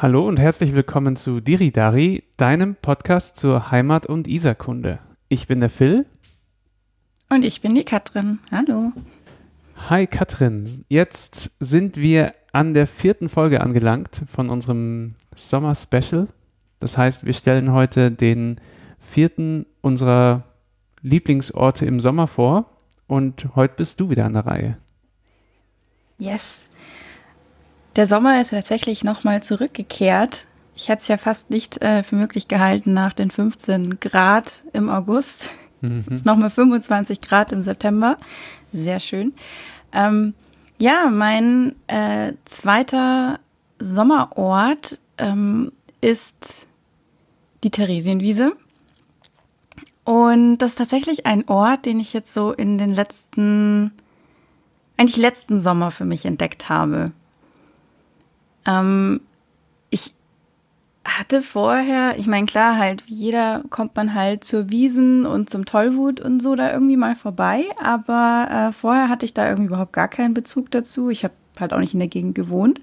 Hallo und herzlich willkommen zu Diridari, deinem Podcast zur Heimat- und Isarkunde. Ich bin der Phil. Und ich bin die Katrin. Hallo. Hi Katrin, jetzt sind wir an der vierten Folge angelangt von unserem Sommer Special. Das heißt, wir stellen heute den vierten unserer Lieblingsorte im Sommer vor und heute bist du wieder an der Reihe. Yes. Der Sommer ist tatsächlich nochmal zurückgekehrt. Ich hätte es ja fast nicht äh, für möglich gehalten nach den 15 Grad im August. Mhm. Jetzt nochmal 25 Grad im September. Sehr schön. Ähm, ja, mein äh, zweiter Sommerort ähm, ist die Theresienwiese. Und das ist tatsächlich ein Ort, den ich jetzt so in den letzten, eigentlich letzten Sommer für mich entdeckt habe. Ähm, ich hatte vorher, ich meine, klar, halt, wie jeder kommt man halt zur Wiesen und zum Tollwut und so da irgendwie mal vorbei, aber äh, vorher hatte ich da irgendwie überhaupt gar keinen Bezug dazu. Ich habe halt auch nicht in der Gegend gewohnt.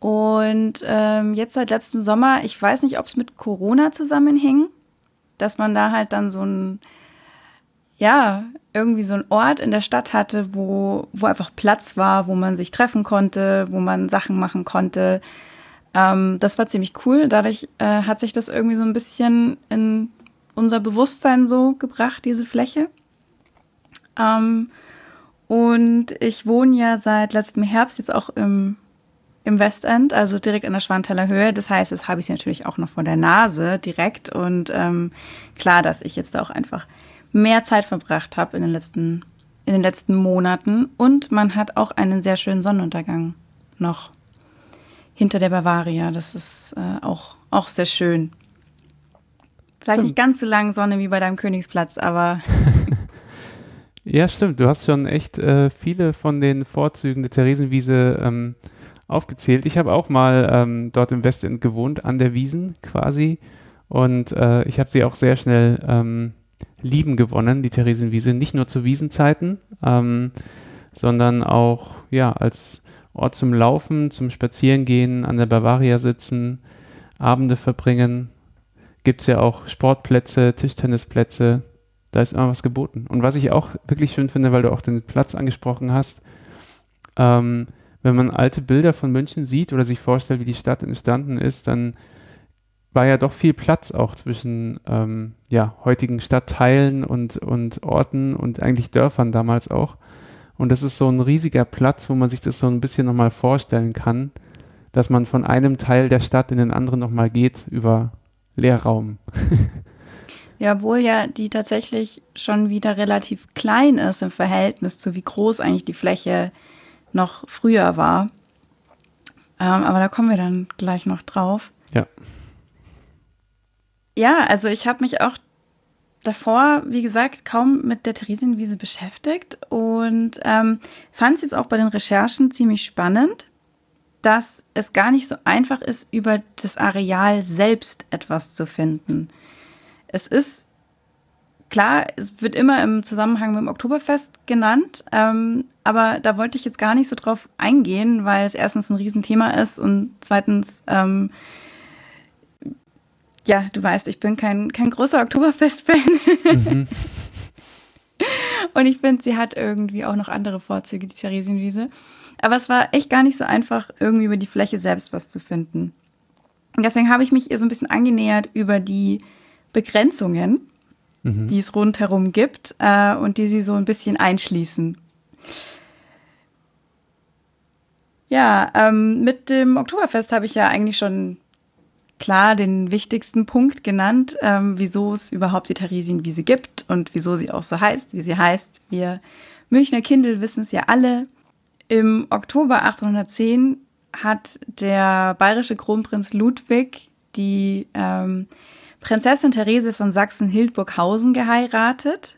Und ähm, jetzt seit letztem Sommer, ich weiß nicht, ob es mit Corona zusammenhing, dass man da halt dann so ein, ja, irgendwie so ein Ort in der Stadt hatte, wo, wo einfach Platz war, wo man sich treffen konnte, wo man Sachen machen konnte. Ähm, das war ziemlich cool. Dadurch äh, hat sich das irgendwie so ein bisschen in unser Bewusstsein so gebracht, diese Fläche. Ähm, und ich wohne ja seit letztem Herbst jetzt auch im, im Westend, also direkt an der Schwanteller Höhe. Das heißt, jetzt habe ich sie natürlich auch noch vor der Nase direkt. Und ähm, klar, dass ich jetzt auch einfach mehr Zeit verbracht habe in den letzten in den letzten Monaten und man hat auch einen sehr schönen Sonnenuntergang noch hinter der Bavaria. Das ist äh, auch, auch sehr schön. Vielleicht nicht ganz so lange Sonne wie bei deinem Königsplatz, aber. ja, stimmt. Du hast schon echt äh, viele von den Vorzügen der Theresienwiese ähm, aufgezählt. Ich habe auch mal ähm, dort im Westend gewohnt, an der Wiesen quasi. Und äh, ich habe sie auch sehr schnell ähm, Lieben gewonnen, die Theresienwiese, nicht nur zu Wiesenzeiten, ähm, sondern auch ja, als Ort zum Laufen, zum Spazierengehen, an der Bavaria sitzen, Abende verbringen. Gibt es ja auch Sportplätze, Tischtennisplätze, da ist immer was geboten. Und was ich auch wirklich schön finde, weil du auch den Platz angesprochen hast, ähm, wenn man alte Bilder von München sieht oder sich vorstellt, wie die Stadt entstanden ist, dann war ja doch viel Platz auch zwischen ähm, ja, heutigen Stadtteilen und, und Orten und eigentlich Dörfern damals auch. Und das ist so ein riesiger Platz, wo man sich das so ein bisschen nochmal vorstellen kann, dass man von einem Teil der Stadt in den anderen nochmal geht über Leerraum. ja, obwohl ja die tatsächlich schon wieder relativ klein ist im Verhältnis zu wie groß eigentlich die Fläche noch früher war. Ähm, aber da kommen wir dann gleich noch drauf. Ja. Ja, also ich habe mich auch davor, wie gesagt, kaum mit der Theresienwiese beschäftigt und ähm, fand es jetzt auch bei den Recherchen ziemlich spannend, dass es gar nicht so einfach ist, über das Areal selbst etwas zu finden. Es ist klar, es wird immer im Zusammenhang mit dem Oktoberfest genannt, ähm, aber da wollte ich jetzt gar nicht so drauf eingehen, weil es erstens ein Riesenthema ist und zweitens ähm, ja, du weißt, ich bin kein, kein großer Oktoberfest-Fan. Mhm. Und ich finde, sie hat irgendwie auch noch andere Vorzüge, die Theresienwiese. Aber es war echt gar nicht so einfach, irgendwie über die Fläche selbst was zu finden. Und deswegen habe ich mich ihr so ein bisschen angenähert über die Begrenzungen, mhm. die es rundherum gibt äh, und die sie so ein bisschen einschließen. Ja, ähm, mit dem Oktoberfest habe ich ja eigentlich schon klar den wichtigsten Punkt genannt, ähm, wieso es überhaupt die Theresienwiese gibt und wieso sie auch so heißt, wie sie heißt. Wir Münchner Kindel wissen es ja alle. Im Oktober 1810 hat der bayerische Kronprinz Ludwig die ähm, Prinzessin Therese von Sachsen-Hildburghausen geheiratet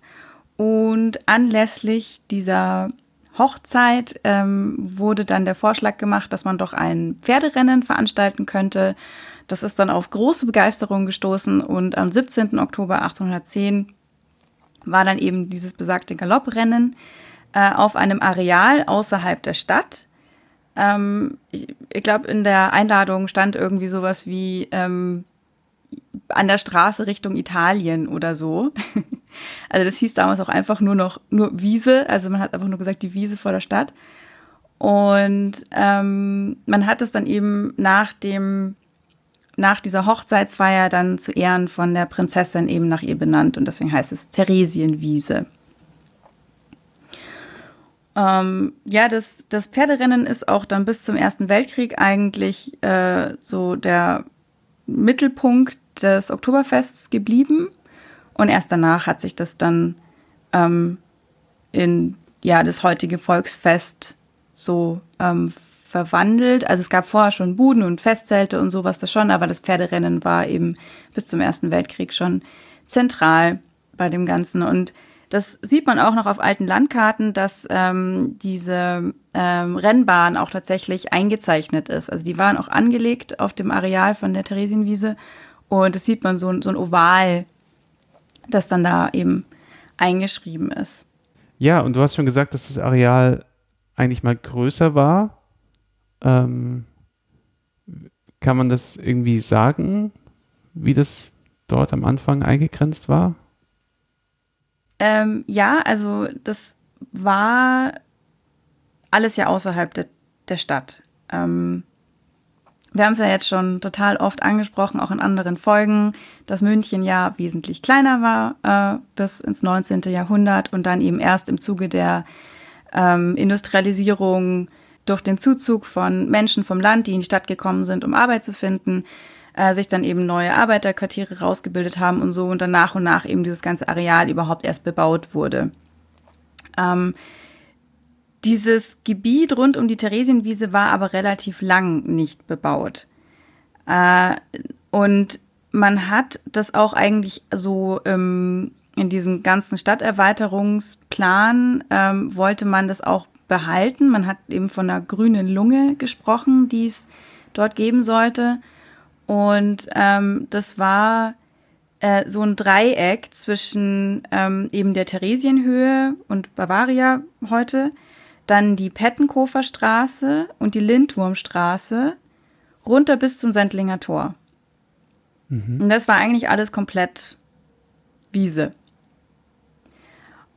und anlässlich dieser Hochzeit ähm, wurde dann der Vorschlag gemacht, dass man doch ein Pferderennen veranstalten könnte. Das ist dann auf große Begeisterung gestoßen und am 17. Oktober 1810 war dann eben dieses besagte Galopprennen äh, auf einem Areal außerhalb der Stadt. ähm, ich, ich glaube, in der Einladung stand irgendwie sowas wie ähm, an der Straße Richtung Italien oder so. also das hieß damals auch einfach nur noch nur Wiese. Also man hat einfach nur gesagt, die Wiese vor der Stadt. Und ähm, man hat es dann eben nach dem nach dieser Hochzeitsfeier dann zu Ehren von der Prinzessin eben nach ihr benannt und deswegen heißt es Theresienwiese. Ähm, ja, das, das Pferderennen ist auch dann bis zum Ersten Weltkrieg eigentlich äh, so der Mittelpunkt des Oktoberfests geblieben. Und erst danach hat sich das dann ähm, in ja, das heutige Volksfest so ähm, verwandelt. Also es gab vorher schon Buden und Festzelte und sowas das schon, aber das Pferderennen war eben bis zum Ersten Weltkrieg schon zentral bei dem Ganzen. Und das sieht man auch noch auf alten Landkarten, dass ähm, diese ähm, Rennbahn auch tatsächlich eingezeichnet ist. Also die waren auch angelegt auf dem Areal von der Theresienwiese und das sieht man so, so ein Oval, das dann da eben eingeschrieben ist. Ja, und du hast schon gesagt, dass das Areal eigentlich mal größer war. Ähm, kann man das irgendwie sagen, wie das dort am Anfang eingegrenzt war? Ähm, ja, also das war alles ja außerhalb de, der Stadt. Ähm, wir haben es ja jetzt schon total oft angesprochen, auch in anderen Folgen, dass München ja wesentlich kleiner war äh, bis ins 19. Jahrhundert und dann eben erst im Zuge der ähm, Industrialisierung durch den Zuzug von Menschen vom Land, die in die Stadt gekommen sind, um Arbeit zu finden, äh, sich dann eben neue Arbeiterquartiere rausgebildet haben und so und dann nach und nach eben dieses ganze Areal überhaupt erst bebaut wurde. Ähm, dieses Gebiet rund um die Theresienwiese war aber relativ lang nicht bebaut. Äh, und man hat das auch eigentlich so ähm, in diesem ganzen Stadterweiterungsplan ähm, wollte man das auch behalten. Man hat eben von einer grünen Lunge gesprochen, die es dort geben sollte. Und ähm, das war äh, so ein Dreieck zwischen ähm, eben der Theresienhöhe und Bavaria heute, dann die Pettenkofer Straße und die Lindwurmstraße runter bis zum Sendlinger Tor. Mhm. Und das war eigentlich alles komplett Wiese.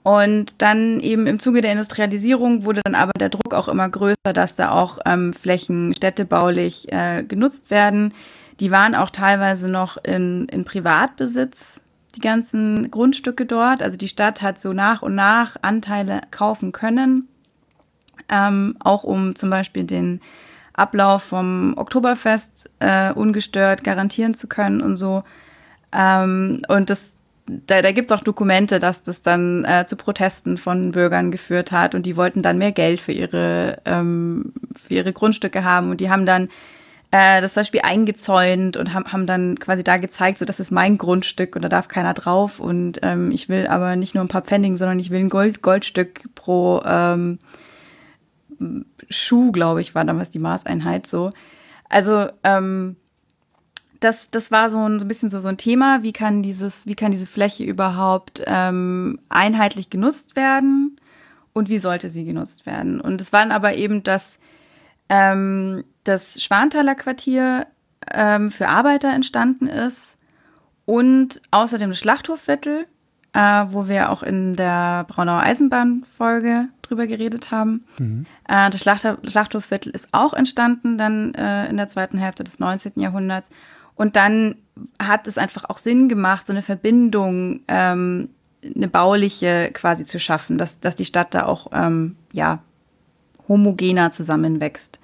Und dann eben im Zuge der Industrialisierung wurde dann aber der Druck auch immer größer, dass da auch ähm, Flächen städtebaulich äh, genutzt werden. Die waren auch teilweise noch in, in Privatbesitz, die ganzen Grundstücke dort. Also die Stadt hat so nach und nach Anteile kaufen können, ähm, auch um zum Beispiel den Ablauf vom Oktoberfest äh, ungestört garantieren zu können und so. Ähm, und das da, da gibt es auch Dokumente, dass das dann äh, zu Protesten von Bürgern geführt hat und die wollten dann mehr Geld für ihre, ähm, für ihre Grundstücke haben und die haben dann äh, das Beispiel eingezäunt und haben, haben dann quasi da gezeigt, so das ist mein Grundstück und da darf keiner drauf und ähm, ich will aber nicht nur ein paar Pfennig, sondern ich will ein Gold, Goldstück pro ähm, Schuh, glaube ich, war damals die Maßeinheit so. Also ähm, das, das war so ein, so ein bisschen so, so ein Thema. Wie kann, dieses, wie kann diese Fläche überhaupt ähm, einheitlich genutzt werden und wie sollte sie genutzt werden? Und es waren aber eben das, ähm, das Schwanthaler Quartier ähm, für Arbeiter entstanden ist und außerdem das Schlachthofviertel, äh, wo wir auch in der Braunauer Eisenbahnfolge drüber geredet haben. Mhm. Äh, das Schlachthofviertel ist auch entstanden dann äh, in der zweiten Hälfte des 19. Jahrhunderts. Und dann hat es einfach auch Sinn gemacht, so eine Verbindung, ähm, eine bauliche quasi zu schaffen, dass, dass die Stadt da auch ähm, ja, homogener zusammenwächst.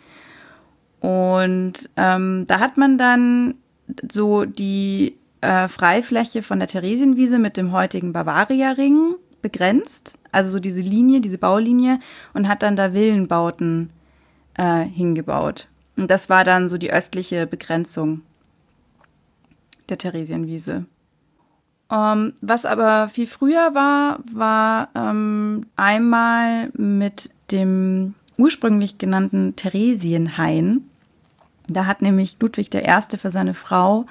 Und ähm, da hat man dann so die äh, Freifläche von der Theresienwiese mit dem heutigen Bavaria-Ring begrenzt, also so diese Linie, diese Baulinie, und hat dann da Villenbauten äh, hingebaut. Und das war dann so die östliche Begrenzung der Theresienwiese. Ähm, was aber viel früher war, war ähm, einmal mit dem ursprünglich genannten Theresienhain. Da hat nämlich Ludwig I. für seine Frau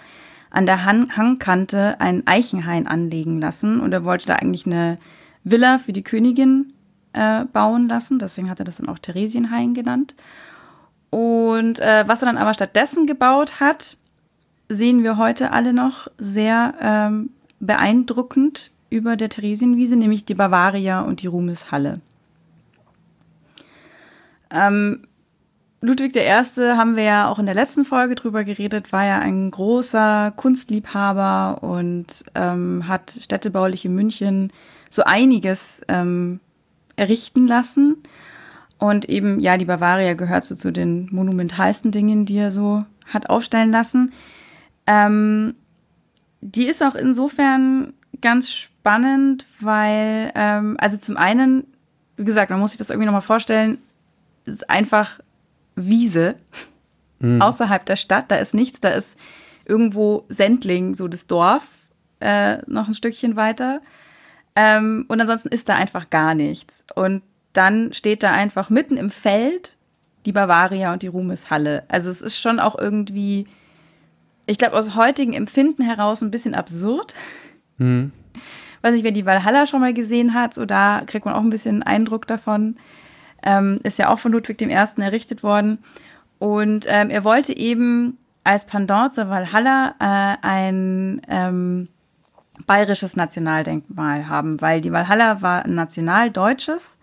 an der Han Hangkante einen Eichenhain anlegen lassen und er wollte da eigentlich eine Villa für die Königin äh, bauen lassen. Deswegen hat er das dann auch Theresienhain genannt. Und äh, was er dann aber stattdessen gebaut hat, sehen wir heute alle noch sehr ähm, beeindruckend über der Theresienwiese, nämlich die Bavaria und die Ruhmeshalle. Ähm, Ludwig I. haben wir ja auch in der letzten Folge drüber geredet, war ja ein großer Kunstliebhaber und ähm, hat städtebaulich in München so einiges ähm, errichten lassen. Und eben, ja, die Bavaria gehört so zu den monumentalsten Dingen, die er so hat aufstellen lassen. Ähm, die ist auch insofern ganz spannend, weil, ähm, also zum einen, wie gesagt, man muss sich das irgendwie nochmal vorstellen, ist einfach Wiese mhm. außerhalb der Stadt. Da ist nichts, da ist irgendwo Sendling, so das Dorf, äh, noch ein Stückchen weiter. Ähm, und ansonsten ist da einfach gar nichts. Und dann steht da einfach mitten im Feld die Bavaria und die Ruhmeshalle. Also es ist schon auch irgendwie, ich glaube, aus heutigem Empfinden heraus ein bisschen absurd. Mhm. Weiß nicht, wer die Valhalla schon mal gesehen hat, so da kriegt man auch ein bisschen Eindruck davon. Ähm, ist ja auch von Ludwig I. errichtet worden. Und ähm, er wollte eben als Pendant zur Valhalla äh, ein ähm, bayerisches Nationaldenkmal haben, weil die Valhalla war ein nationaldeutsches.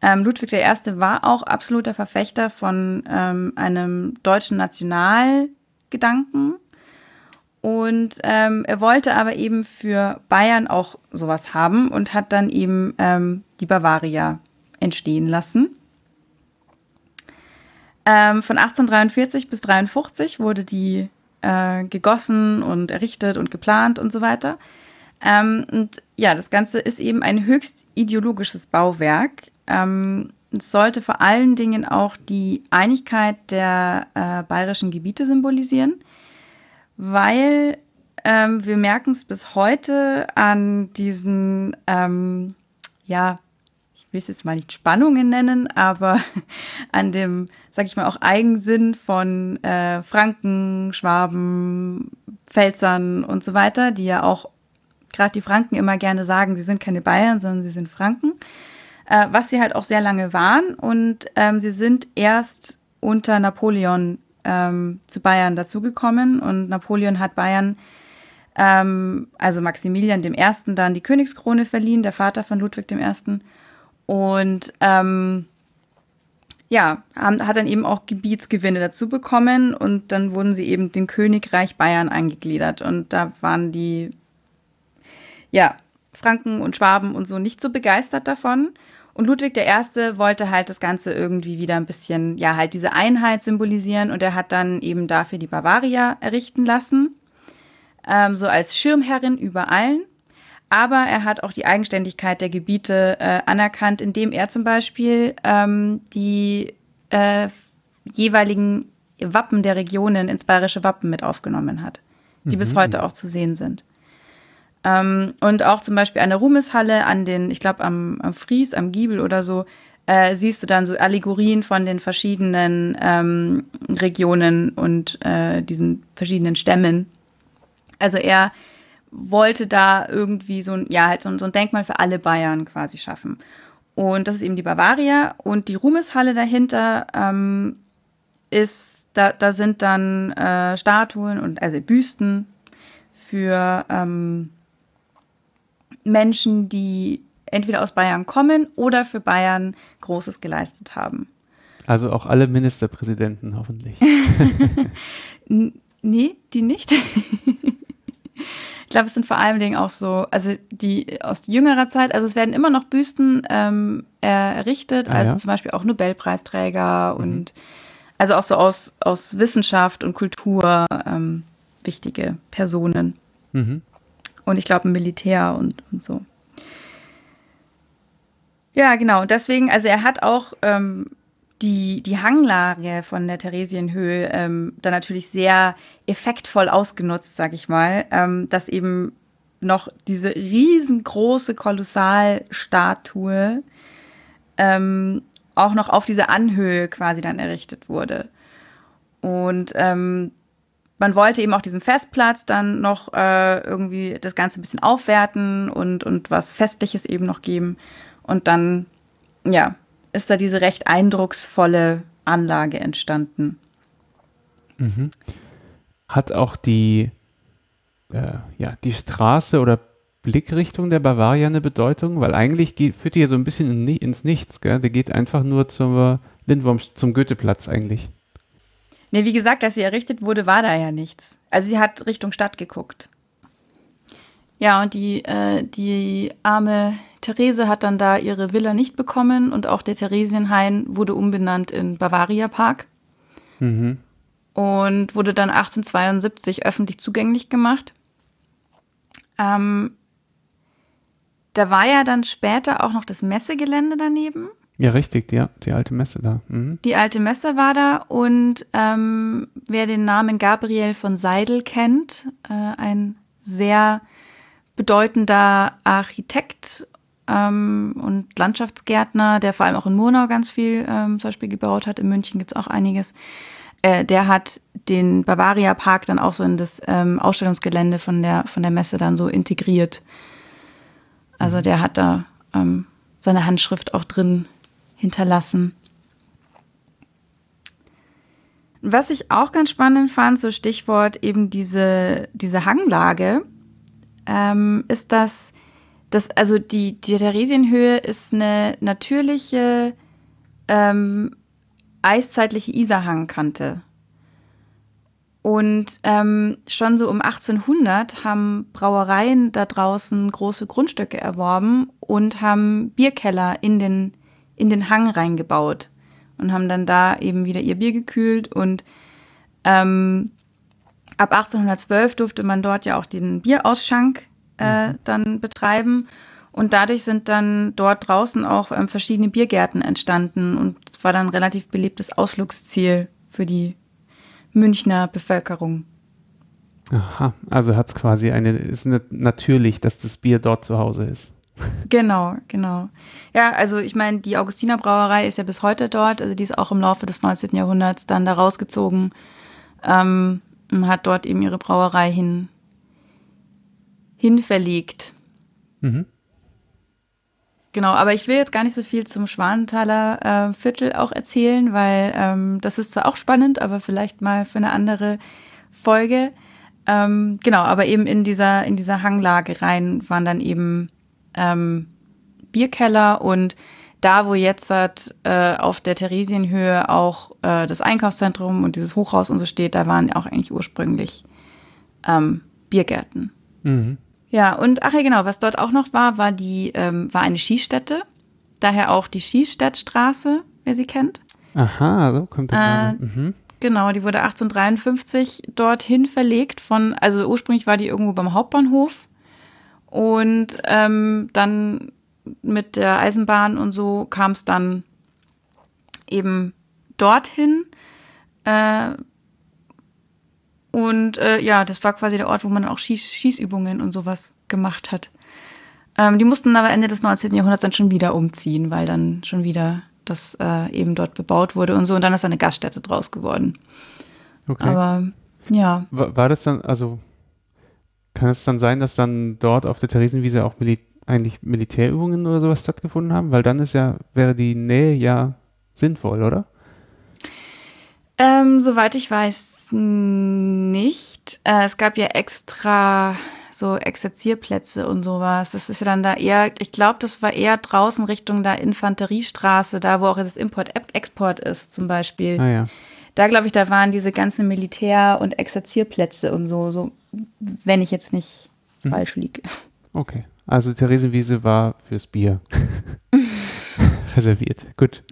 Ähm, Ludwig I. war auch absoluter Verfechter von ähm, einem deutschen Nationalgedanken. Und ähm, er wollte aber eben für Bayern auch sowas haben und hat dann eben ähm, die Bavaria entstehen lassen. Ähm, von 1843 bis 1853 wurde die äh, gegossen und errichtet und geplant und so weiter. Ähm, und ja, das Ganze ist eben ein höchst ideologisches Bauwerk. Ähm, es sollte vor allen Dingen auch die Einigkeit der äh, bayerischen Gebiete symbolisieren, weil ähm, wir merken es bis heute an diesen ähm, ja, will es jetzt mal nicht Spannungen nennen, aber an dem, sag ich mal, auch Eigensinn von äh, Franken, Schwaben, Pfälzern und so weiter, die ja auch gerade die Franken immer gerne sagen, sie sind keine Bayern, sondern sie sind Franken, äh, was sie halt auch sehr lange waren und ähm, sie sind erst unter Napoleon ähm, zu Bayern dazugekommen und Napoleon hat Bayern ähm, also Maximilian I. dann die Königskrone verliehen, der Vater von Ludwig I. Und ähm, ja, hat dann eben auch Gebietsgewinne dazu bekommen und dann wurden sie eben dem Königreich Bayern eingegliedert. Und da waren die, ja, Franken und Schwaben und so nicht so begeistert davon. Und Ludwig I. wollte halt das Ganze irgendwie wieder ein bisschen, ja, halt diese Einheit symbolisieren und er hat dann eben dafür die Bavaria errichten lassen, ähm, so als Schirmherrin über allen aber er hat auch die Eigenständigkeit der Gebiete äh, anerkannt, indem er zum Beispiel ähm, die äh, jeweiligen Wappen der Regionen ins bayerische Wappen mit aufgenommen hat, die mhm. bis heute auch zu sehen sind. Ähm, und auch zum Beispiel an der Ruhmeshalle, an den, ich glaube, am, am Fries, am Giebel oder so, äh, siehst du dann so Allegorien von den verschiedenen ähm, Regionen und äh, diesen verschiedenen Stämmen. Also er wollte da irgendwie so ein, ja, halt so so ein Denkmal für alle Bayern quasi schaffen. Und das ist eben die Bavaria und die Ruhmeshalle dahinter ähm, ist, da, da sind dann äh, Statuen und also Büsten für ähm, Menschen, die entweder aus Bayern kommen oder für Bayern Großes geleistet haben. Also auch alle Ministerpräsidenten hoffentlich. nee, die nicht. Ich glaube, es sind vor allen Dingen auch so, also die aus jüngerer Zeit, also es werden immer noch Büsten ähm, errichtet, ah, also ja? zum Beispiel auch Nobelpreisträger mhm. und also auch so aus, aus Wissenschaft und Kultur ähm, wichtige Personen. Mhm. Und ich glaube, Militär und, und so. Ja, genau. Deswegen, also er hat auch ähm, die, die Hanglage von der Theresienhöhe ähm, dann natürlich sehr effektvoll ausgenutzt, sag ich mal, ähm, dass eben noch diese riesengroße Kolossalstatue ähm, auch noch auf diese Anhöhe quasi dann errichtet wurde. Und ähm, man wollte eben auch diesen Festplatz dann noch äh, irgendwie das Ganze ein bisschen aufwerten und, und was Festliches eben noch geben. Und dann, ja, ist da diese recht eindrucksvolle Anlage entstanden. Mhm. Hat auch die, äh, ja, die Straße oder Blickrichtung der Bavaria eine Bedeutung? Weil eigentlich geht, führt die ja so ein bisschen in, ins Nichts. Gell? Der geht einfach nur zur Lindwurm, zum Goetheplatz eigentlich. Ne, wie gesagt, als sie errichtet wurde, war da ja nichts. Also sie hat Richtung Stadt geguckt. Ja, und die, äh, die arme Therese hat dann da ihre Villa nicht bekommen und auch der Theresienhain wurde umbenannt in Bavaria Park. Mhm. Und wurde dann 1872 öffentlich zugänglich gemacht. Ähm, da war ja dann später auch noch das Messegelände daneben. Ja, richtig, ja, die alte Messe da. Mhm. Die alte Messe war da und ähm, wer den Namen Gabriel von Seidel kennt, äh, ein sehr bedeutender Architekt ähm, und Landschaftsgärtner, der vor allem auch in Murnau ganz viel ähm, zum Beispiel gebaut hat. In München gibt es auch einiges. Äh, der hat den Bavaria Park dann auch so in das ähm, Ausstellungsgelände von der, von der Messe dann so integriert. Also der hat da ähm, seine Handschrift auch drin hinterlassen. Was ich auch ganz spannend fand, so Stichwort eben diese, diese Hanglage, ähm, ist, dass, dass also die, die Theresienhöhe ist eine natürliche ähm, eiszeitliche Isarhangkante. Und ähm, schon so um 1800 haben Brauereien da draußen große Grundstücke erworben und haben Bierkeller in den, in den Hang reingebaut und haben dann da eben wieder ihr Bier gekühlt. Und ähm, ab 1812 durfte man dort ja auch den Bierausschank äh, mhm. dann betreiben. Und dadurch sind dann dort draußen auch ähm, verschiedene Biergärten entstanden und es war dann ein relativ beliebtes Ausflugsziel für die Münchner Bevölkerung. Aha, also hat es quasi eine, ist nicht natürlich, dass das Bier dort zu Hause ist. Genau, genau. Ja, also ich meine, die Augustiner Brauerei ist ja bis heute dort, also die ist auch im Laufe des 19. Jahrhunderts dann da rausgezogen ähm, und hat dort eben ihre Brauerei hin, hin verlegt. Mhm. Genau, aber ich will jetzt gar nicht so viel zum Schwanenthaler äh, Viertel auch erzählen, weil ähm, das ist zwar auch spannend, aber vielleicht mal für eine andere Folge. Ähm, genau, aber eben in dieser, in dieser Hanglage rein waren dann eben ähm, Bierkeller und da, wo jetzt hat, äh, auf der Theresienhöhe auch äh, das Einkaufszentrum und dieses Hochhaus und so steht, da waren auch eigentlich ursprünglich ähm, Biergärten. Mhm. Ja, und ach ja, genau, was dort auch noch war, war die, ähm, war eine Skistätte. Daher auch die Skistädtstraße, wer sie kennt. Aha, so kommt der äh, mhm. Genau, die wurde 1853 dorthin verlegt von, also ursprünglich war die irgendwo beim Hauptbahnhof und ähm, dann mit der Eisenbahn und so kam es dann eben dorthin. Äh, und äh, ja, das war quasi der Ort, wo man auch Schieß Schießübungen und sowas gemacht hat. Ähm, die mussten aber Ende des 19. Jahrhunderts dann schon wieder umziehen, weil dann schon wieder das äh, eben dort bebaut wurde und so. Und dann ist eine Gaststätte draus geworden. Okay. Aber ja. War, war das dann, also kann es dann sein, dass dann dort auf der Theresienwiese auch Mil eigentlich Militärübungen oder sowas stattgefunden haben? Weil dann ist ja, wäre die Nähe ja sinnvoll, oder? Ähm, soweit ich weiß, nicht. Äh, es gab ja extra so Exerzierplätze und sowas. Das ist ja dann da eher, ich glaube, das war eher draußen Richtung der Infanteriestraße, da wo auch das Import-Export ist zum Beispiel. Ah, ja. Da glaube ich, da waren diese ganzen Militär- und Exerzierplätze und so, so, wenn ich jetzt nicht hm. falsch liege. Okay. Also Theresienwiese war fürs Bier reserviert. Gut.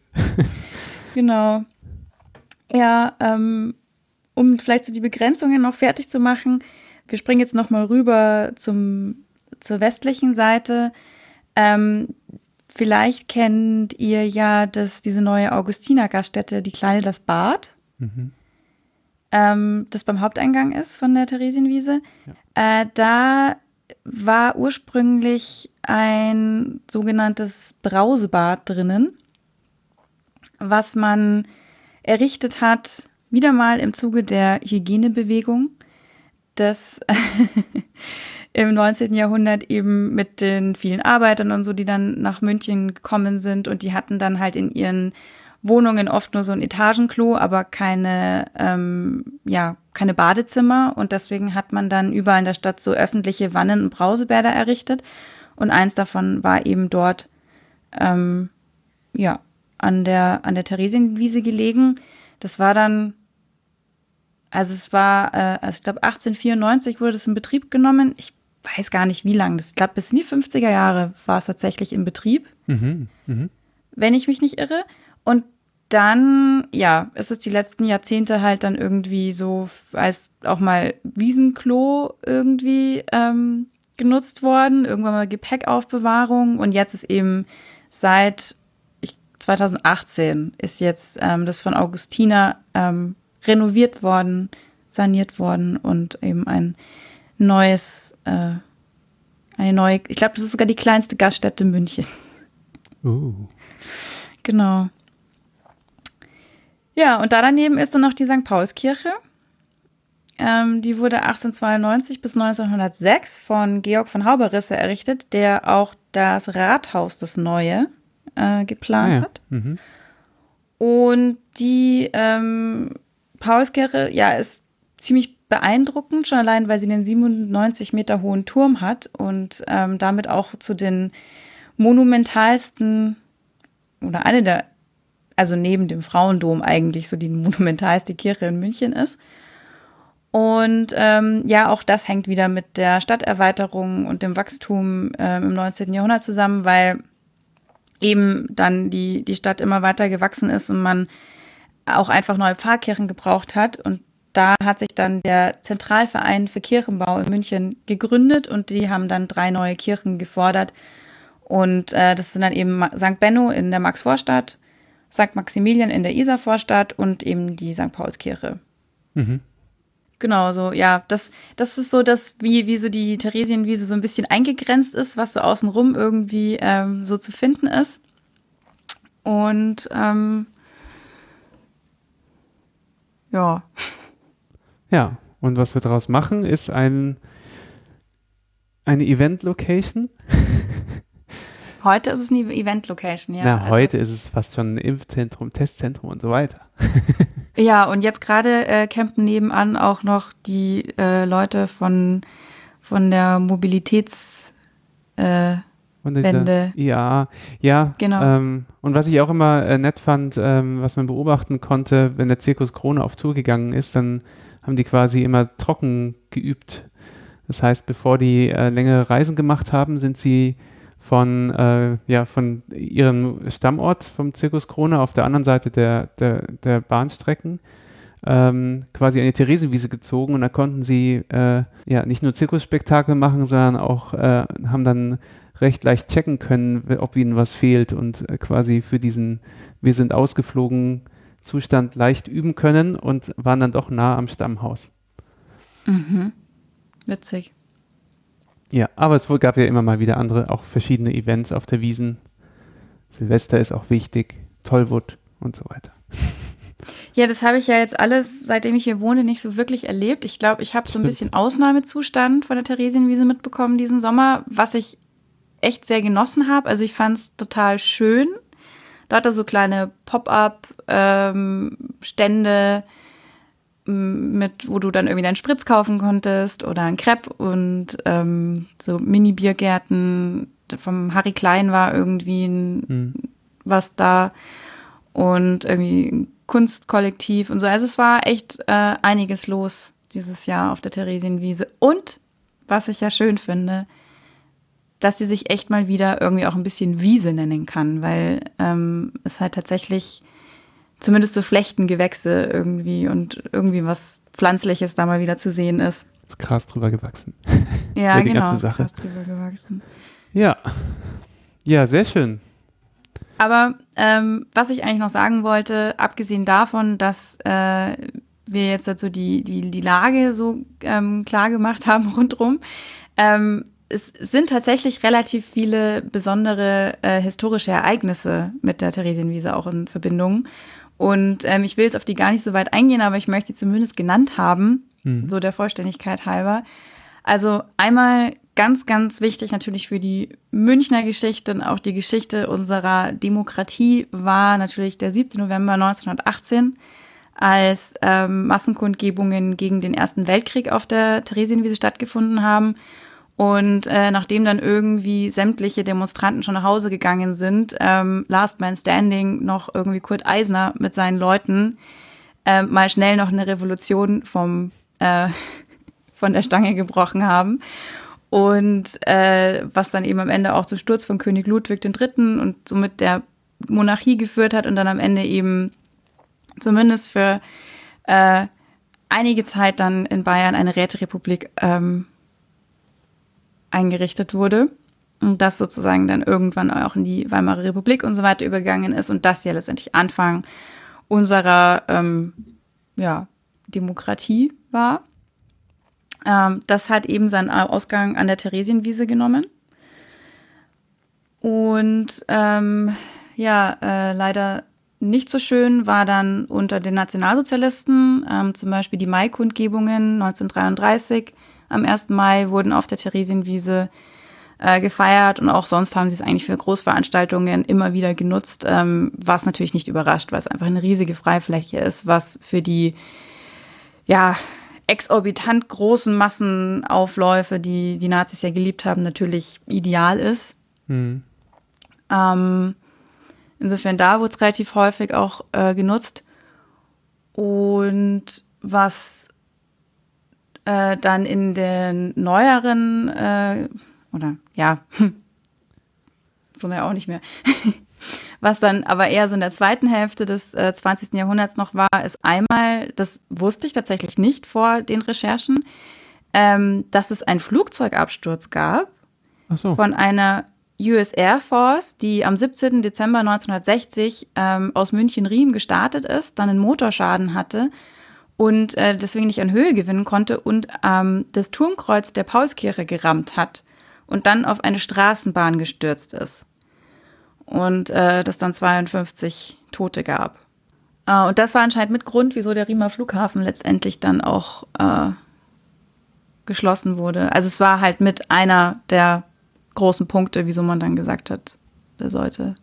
genau. Ja, ähm, um vielleicht so die Begrenzungen noch fertig zu machen, wir springen jetzt nochmal rüber zum, zur westlichen Seite. Ähm, vielleicht kennt ihr ja das, diese neue Augustiner-Gaststätte, die Kleine Das Bad, mhm. ähm, das beim Haupteingang ist von der Theresienwiese. Ja. Äh, da war ursprünglich ein sogenanntes Brausebad drinnen, was man errichtet hat wieder mal im Zuge der Hygienebewegung, das im 19. Jahrhundert eben mit den vielen Arbeitern und so, die dann nach München gekommen sind und die hatten dann halt in ihren Wohnungen oft nur so ein Etagenklo, aber keine, ähm, ja, keine Badezimmer. Und deswegen hat man dann überall in der Stadt so öffentliche Wannen- und Brausebäder errichtet. Und eins davon war eben dort, ähm, ja, an der, an der Theresienwiese gelegen. Das war dann, also es war, äh, also ich glaube 1894 wurde es in Betrieb genommen. Ich weiß gar nicht wie lange. Das, ich glaube bis in die 50er Jahre war es tatsächlich in Betrieb. Mhm, mh. Wenn ich mich nicht irre. Und dann, ja, ist es die letzten Jahrzehnte halt dann irgendwie so als auch mal Wiesenklo irgendwie ähm, genutzt worden, irgendwann mal Gepäckaufbewahrung und jetzt ist eben seit 2018 ist jetzt ähm, das von Augustina ähm, renoviert worden, saniert worden und eben ein neues, äh, eine neue, ich glaube, das ist sogar die kleinste Gaststätte München. Uh. Genau. Ja, und da daneben ist dann noch die St. Paulskirche. Ähm, die wurde 1892 bis 1906 von Georg von Hauberrisse errichtet, der auch das Rathaus, das neue, äh, geplant ah, ja. hat. Mhm. Und die ähm, Paulskirche, ja, ist ziemlich beeindruckend, schon allein, weil sie einen 97 Meter hohen Turm hat und ähm, damit auch zu den monumentalsten oder eine der, also neben dem Frauendom eigentlich so die monumentalste Kirche in München ist. Und ähm, ja, auch das hängt wieder mit der Stadterweiterung und dem Wachstum ähm, im 19. Jahrhundert zusammen, weil eben dann die, die Stadt immer weiter gewachsen ist und man auch einfach neue Pfarrkirchen gebraucht hat. Und da hat sich dann der Zentralverein für Kirchenbau in München gegründet und die haben dann drei neue Kirchen gefordert. Und äh, das sind dann eben St. Benno in der Maxvorstadt, St. Maximilian in der Isarvorstadt und eben die St. Paulskirche. Mhm. Genau, so, ja, das, das ist so das, wie, wie so die Theresienwiese so ein bisschen eingegrenzt ist, was so außenrum irgendwie ähm, so zu finden ist. Und ähm, ja. Ja, und was wir daraus machen, ist ein, eine Event-Location. Heute ist es eine Event-Location, ja. Na, also, heute ist es fast schon ein Impfzentrum, Testzentrum und so weiter. Ja, und jetzt gerade äh, campen nebenan auch noch die äh, Leute von, von der Mobilitäts äh. Ja, ja. Genau. Ähm, und was ich auch immer äh, nett fand, ähm, was man beobachten konnte, wenn der Zirkus Krone auf Tour gegangen ist, dann haben die quasi immer trocken geübt. Das heißt, bevor die äh, längere Reisen gemacht haben, sind sie von, äh, ja, von ihrem Stammort vom Zirkus Krone auf der anderen Seite der, der, der Bahnstrecken ähm, quasi an die Theresienwiese gezogen und da konnten sie äh, ja nicht nur Zirkusspektakel machen, sondern auch äh, haben dann recht leicht checken können, ob ihnen was fehlt und äh, quasi für diesen Wir sind ausgeflogen Zustand leicht üben können und waren dann doch nah am Stammhaus. Mhm. Witzig. Ja, aber es gab ja immer mal wieder andere, auch verschiedene Events auf der Wiesen. Silvester ist auch wichtig, Tollwood und so weiter. Ja, das habe ich ja jetzt alles, seitdem ich hier wohne, nicht so wirklich erlebt. Ich glaube, ich habe so ein bisschen Ausnahmezustand von der Theresienwiese mitbekommen diesen Sommer, was ich echt sehr genossen habe. Also ich fand es total schön. Da hat er so kleine Pop-up-Stände, ähm, mit, wo du dann irgendwie deinen Spritz kaufen konntest oder ein Crepe und ähm, so Mini-Biergärten. Vom Harry Klein war irgendwie ein, hm. was da und irgendwie ein Kunstkollektiv und so. Also es war echt äh, einiges los dieses Jahr auf der Theresienwiese. Und was ich ja schön finde, dass sie sich echt mal wieder irgendwie auch ein bisschen Wiese nennen kann, weil ähm, es halt tatsächlich zumindest so Flechtengewächse irgendwie und irgendwie was Pflanzliches da mal wieder zu sehen ist. Ist krass drüber gewachsen. Ja, genau, ist krass drüber gewachsen. Ja. Ja, sehr schön. Aber ähm, was ich eigentlich noch sagen wollte, abgesehen davon, dass äh, wir jetzt dazu die, die, die Lage so ähm, klar gemacht haben rundherum, ähm, es sind tatsächlich relativ viele besondere äh, historische Ereignisse mit der Theresienwiese auch in Verbindung. Und ähm, ich will jetzt auf die gar nicht so weit eingehen, aber ich möchte sie zumindest genannt haben, mhm. so der Vollständigkeit halber. Also einmal ganz, ganz wichtig natürlich für die Münchner Geschichte und auch die Geschichte unserer Demokratie war natürlich der 7. November 1918, als ähm, Massenkundgebungen gegen den Ersten Weltkrieg auf der Theresienwiese stattgefunden haben. Und äh, nachdem dann irgendwie sämtliche Demonstranten schon nach Hause gegangen sind, ähm, Last Man Standing noch irgendwie Kurt Eisner mit seinen Leuten äh, mal schnell noch eine Revolution vom, äh, von der Stange gebrochen haben. Und äh, was dann eben am Ende auch zum Sturz von König Ludwig III. und somit der Monarchie geführt hat und dann am Ende eben zumindest für äh, einige Zeit dann in Bayern eine Räterepublik ähm, eingerichtet wurde. Und das sozusagen dann irgendwann auch in die Weimarer Republik und so weiter übergegangen ist und das ja letztendlich Anfang unserer ähm, ja, Demokratie war. Ähm, das hat eben seinen Ausgang an der Theresienwiese genommen. Und ähm, ja, äh, leider nicht so schön war dann unter den Nationalsozialisten, ähm, zum Beispiel die Maikundgebungen 1933 am 1. Mai wurden auf der Theresienwiese äh, gefeiert und auch sonst haben sie es eigentlich für Großveranstaltungen immer wieder genutzt, ähm, was natürlich nicht überrascht, weil es einfach eine riesige Freifläche ist, was für die ja exorbitant großen Massenaufläufe, die die Nazis ja geliebt haben, natürlich ideal ist. Mhm. Ähm, insofern da wurde es relativ häufig auch äh, genutzt. Und was äh, dann in den neueren, äh, oder ja, sondern ja auch nicht mehr. Was dann aber eher so in der zweiten Hälfte des äh, 20. Jahrhunderts noch war, ist einmal, das wusste ich tatsächlich nicht vor den Recherchen, ähm, dass es einen Flugzeugabsturz gab so. von einer US Air Force, die am 17. Dezember 1960 ähm, aus München-Riem gestartet ist, dann einen Motorschaden hatte und äh, deswegen nicht an Höhe gewinnen konnte und ähm, das Turmkreuz der Paulskirche gerammt hat und dann auf eine Straßenbahn gestürzt ist. Und äh, das dann 52 Tote gab. Äh, und das war anscheinend mit Grund, wieso der Riemer Flughafen letztendlich dann auch äh, geschlossen wurde. Also es war halt mit einer der großen Punkte, wieso man dann gesagt hat, der sollte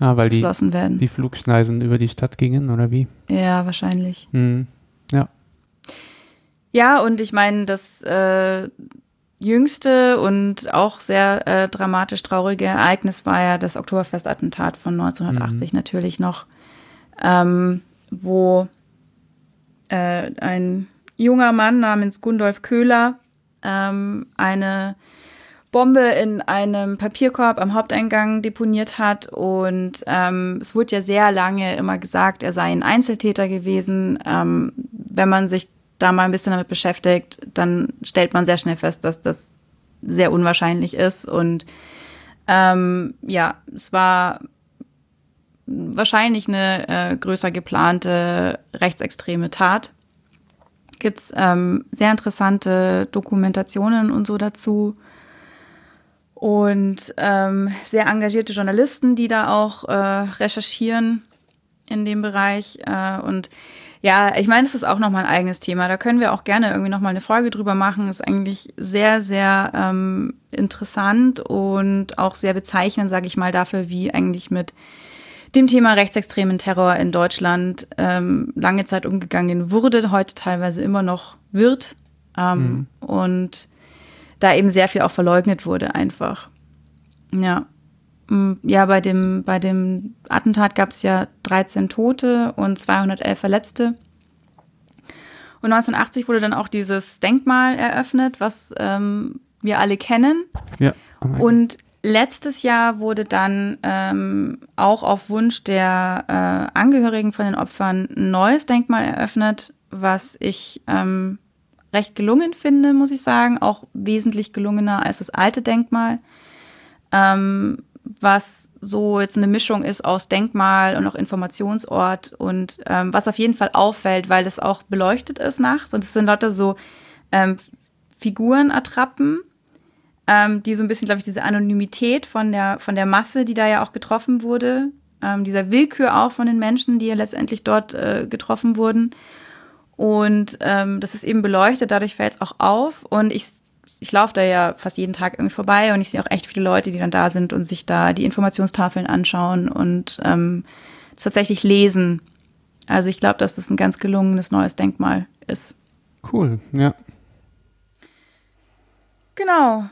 ah, weil geschlossen die, werden. Die Flugschneisen über die Stadt gingen, oder wie? Ja, wahrscheinlich. Hm. Ja. Und ich meine, das äh, jüngste und auch sehr äh, dramatisch traurige Ereignis war ja das Oktoberfestattentat von 1980 mhm. natürlich noch, ähm, wo äh, ein junger Mann namens Gundolf Köhler ähm, eine Bombe in einem Papierkorb am Haupteingang deponiert hat. Und ähm, es wurde ja sehr lange immer gesagt, er sei ein Einzeltäter gewesen. Ähm, wenn man sich da mal ein bisschen damit beschäftigt, dann stellt man sehr schnell fest, dass das sehr unwahrscheinlich ist. Und ähm, ja, es war wahrscheinlich eine äh, größer geplante rechtsextreme Tat. Gibt es ähm, sehr interessante Dokumentationen und so dazu und ähm, sehr engagierte Journalisten, die da auch äh, recherchieren in dem Bereich. Äh, und ja, ich meine, es ist auch nochmal ein eigenes Thema. Da können wir auch gerne irgendwie nochmal eine Folge drüber machen. Ist eigentlich sehr, sehr ähm, interessant und auch sehr bezeichnend, sage ich mal, dafür, wie eigentlich mit dem Thema rechtsextremen Terror in Deutschland ähm, lange Zeit umgegangen wurde, heute teilweise immer noch wird. Ähm, mhm. Und da eben sehr viel auch verleugnet wurde einfach. Ja. Mm, ja, bei dem, bei dem Attentat gab es ja 13 Tote und 211 Verletzte. Und 1980 wurde dann auch dieses Denkmal eröffnet, was ähm, wir alle kennen. Ja. Oh und letztes Jahr wurde dann ähm, auch auf Wunsch der äh, Angehörigen von den Opfern ein neues Denkmal eröffnet, was ich ähm, recht gelungen finde, muss ich sagen. Auch wesentlich gelungener als das alte Denkmal. Ähm, was so jetzt eine Mischung ist aus Denkmal und auch Informationsort und ähm, was auf jeden Fall auffällt, weil das auch beleuchtet ist nachts und es sind lauter so ähm, Figurenattrappen, ähm, die so ein bisschen, glaube ich, diese Anonymität von der, von der Masse, die da ja auch getroffen wurde, ähm, dieser Willkür auch von den Menschen, die ja letztendlich dort äh, getroffen wurden und ähm, das ist eben beleuchtet, dadurch fällt es auch auf. Und ich ich laufe da ja fast jeden Tag irgendwie vorbei und ich sehe auch echt viele Leute, die dann da sind und sich da die Informationstafeln anschauen und ähm, tatsächlich lesen. Also ich glaube, dass das ein ganz gelungenes neues Denkmal ist. Cool, ja. Genau.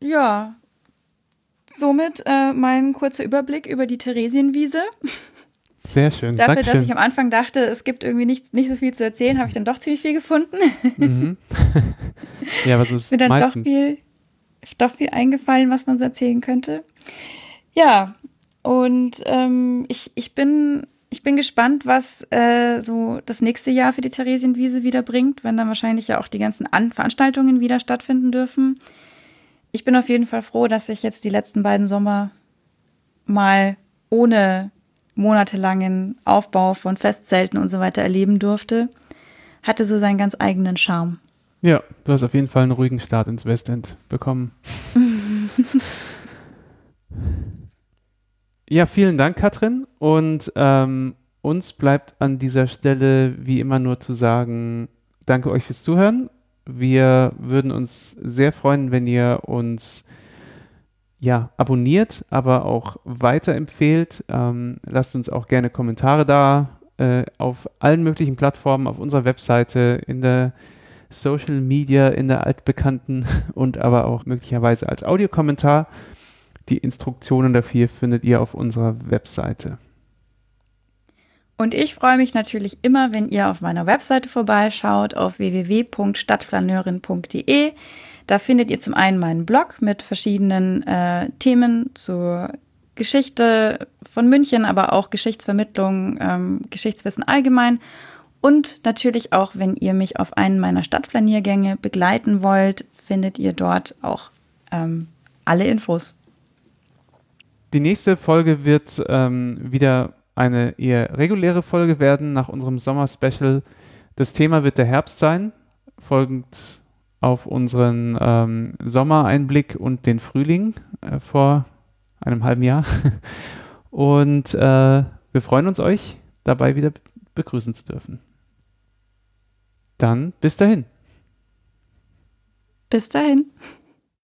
Ja. Somit äh, mein kurzer Überblick über die Theresienwiese. Sehr schön. Dafür, Dankeschön. dass ich am Anfang dachte, es gibt irgendwie nicht, nicht so viel zu erzählen, habe ich dann doch ziemlich viel gefunden. Mhm. ja, so ist Ist mir dann meistens. doch viel, doch viel eingefallen, was man so erzählen könnte. Ja, und ähm, ich, ich, bin, ich bin gespannt, was äh, so das nächste Jahr für die Theresienwiese wieder bringt, wenn dann wahrscheinlich ja auch die ganzen An Veranstaltungen wieder stattfinden dürfen. Ich bin auf jeden Fall froh, dass ich jetzt die letzten beiden Sommer mal ohne monatelangen Aufbau von Festzelten und so weiter erleben durfte. Hatte so seinen ganz eigenen Charme. Ja, du hast auf jeden Fall einen ruhigen Start ins Westend bekommen. ja, vielen Dank, Katrin. Und ähm, uns bleibt an dieser Stelle wie immer nur zu sagen, danke euch fürs Zuhören. Wir würden uns sehr freuen, wenn ihr uns ja, abonniert, aber auch weiterempfehlt. Ähm, lasst uns auch gerne Kommentare da äh, auf allen möglichen Plattformen, auf unserer Webseite, in der Social Media, in der altbekannten und aber auch möglicherweise als Audiokommentar. Die Instruktionen dafür findet ihr auf unserer Webseite. Und ich freue mich natürlich immer, wenn ihr auf meiner Webseite vorbeischaut auf www.stadtflaneurin.de. Da findet ihr zum einen meinen Blog mit verschiedenen äh, Themen zur Geschichte von München, aber auch Geschichtsvermittlung, ähm, Geschichtswissen allgemein. Und natürlich auch, wenn ihr mich auf einen meiner Stadtflaniergänge begleiten wollt, findet ihr dort auch ähm, alle Infos. Die nächste Folge wird ähm, wieder eine eher reguläre Folge werden nach unserem Sommer-Special. Das Thema wird der Herbst sein, folgend auf unseren ähm, Sommereinblick und den Frühling äh, vor einem halben Jahr. Und äh, wir freuen uns, euch dabei wieder begrüßen zu dürfen. Dann bis dahin. Bis dahin.